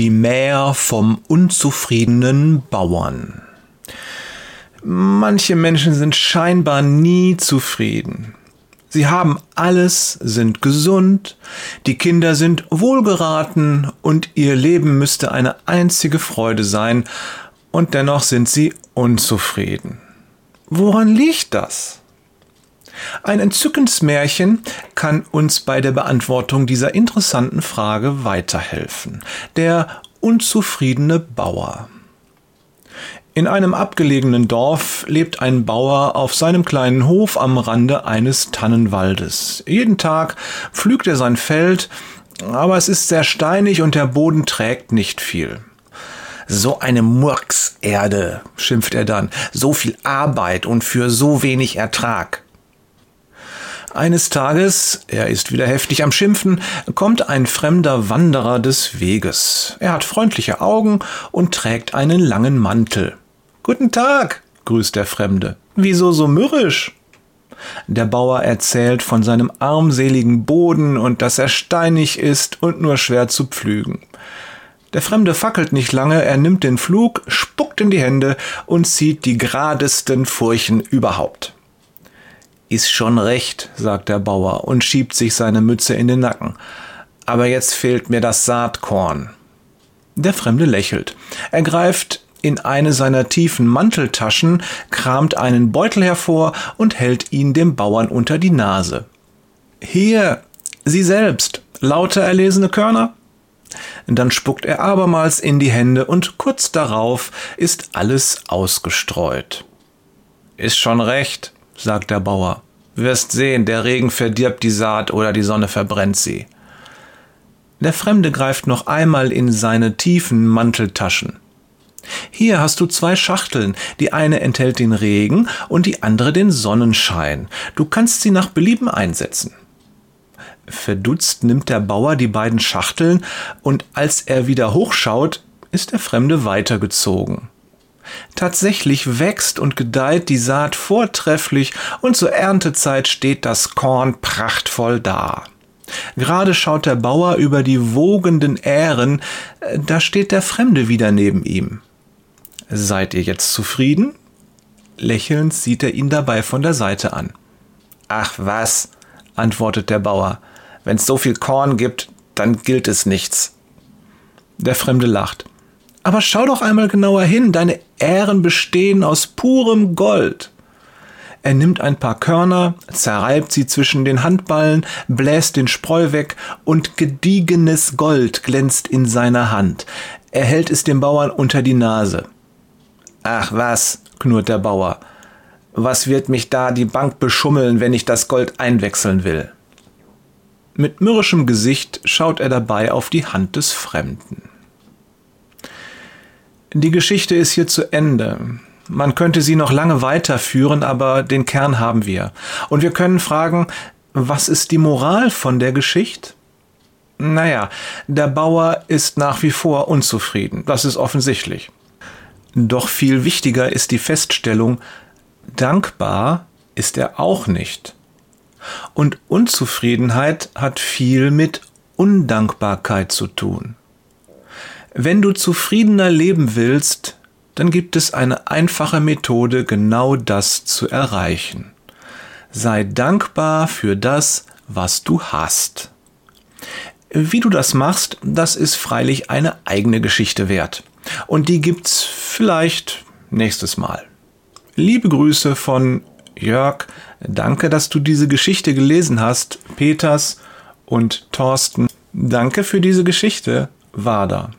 Die Mär vom unzufriedenen Bauern. Manche Menschen sind scheinbar nie zufrieden. Sie haben alles, sind gesund, die Kinder sind wohlgeraten und ihr Leben müsste eine einzige Freude sein, und dennoch sind sie unzufrieden. Woran liegt das? Ein entzückendes Märchen kann uns bei der Beantwortung dieser interessanten Frage weiterhelfen. Der unzufriedene Bauer. In einem abgelegenen Dorf lebt ein Bauer auf seinem kleinen Hof am Rande eines Tannenwaldes. Jeden Tag pflügt er sein Feld, aber es ist sehr steinig und der Boden trägt nicht viel. So eine Murkserde, schimpft er dann, so viel Arbeit und für so wenig Ertrag. Eines Tages, er ist wieder heftig am Schimpfen, kommt ein fremder Wanderer des Weges. Er hat freundliche Augen und trägt einen langen Mantel. Guten Tag, grüßt der Fremde. Wieso so mürrisch? Der Bauer erzählt von seinem armseligen Boden und dass er steinig ist und nur schwer zu pflügen. Der Fremde fackelt nicht lange, er nimmt den Flug, spuckt in die Hände und zieht die geradesten Furchen überhaupt. Ist schon recht, sagt der Bauer und schiebt sich seine Mütze in den Nacken. Aber jetzt fehlt mir das Saatkorn. Der Fremde lächelt. Er greift in eine seiner tiefen Manteltaschen, kramt einen Beutel hervor und hält ihn dem Bauern unter die Nase. Hier, Sie selbst, lauter erlesene Körner? Dann spuckt er abermals in die Hände und kurz darauf ist alles ausgestreut. Ist schon recht, sagt der Bauer. Wirst sehen, der Regen verdirbt die Saat oder die Sonne verbrennt sie. Der Fremde greift noch einmal in seine tiefen Manteltaschen. Hier hast du zwei Schachteln, die eine enthält den Regen und die andere den Sonnenschein. Du kannst sie nach Belieben einsetzen. Verdutzt nimmt der Bauer die beiden Schachteln und als er wieder hochschaut, ist der Fremde weitergezogen. Tatsächlich wächst und gedeiht die Saat vortrefflich und zur Erntezeit steht das Korn prachtvoll da. Gerade schaut der Bauer über die wogenden Ähren, da steht der Fremde wieder neben ihm. Seid ihr jetzt zufrieden? Lächelnd sieht er ihn dabei von der Seite an. Ach was, antwortet der Bauer, wenn's so viel Korn gibt, dann gilt es nichts. Der Fremde lacht. Aber schau doch einmal genauer hin, deine Ähren bestehen aus purem Gold. Er nimmt ein paar Körner, zerreibt sie zwischen den Handballen, bläst den Spreu weg und gediegenes Gold glänzt in seiner Hand. Er hält es dem Bauern unter die Nase. Ach was, knurrt der Bauer. Was wird mich da die Bank beschummeln, wenn ich das Gold einwechseln will? Mit mürrischem Gesicht schaut er dabei auf die Hand des Fremden. Die Geschichte ist hier zu Ende. Man könnte sie noch lange weiterführen, aber den Kern haben wir. Und wir können fragen, was ist die Moral von der Geschichte? Naja, der Bauer ist nach wie vor unzufrieden, das ist offensichtlich. Doch viel wichtiger ist die Feststellung, dankbar ist er auch nicht. Und Unzufriedenheit hat viel mit Undankbarkeit zu tun. Wenn du zufriedener leben willst, dann gibt es eine einfache Methode, genau das zu erreichen. Sei dankbar für das, was du hast. Wie du das machst, das ist freilich eine eigene Geschichte wert. Und die gibt's vielleicht nächstes Mal. Liebe Grüße von Jörg. Danke, dass du diese Geschichte gelesen hast. Peters und Thorsten. Danke für diese Geschichte. Wader.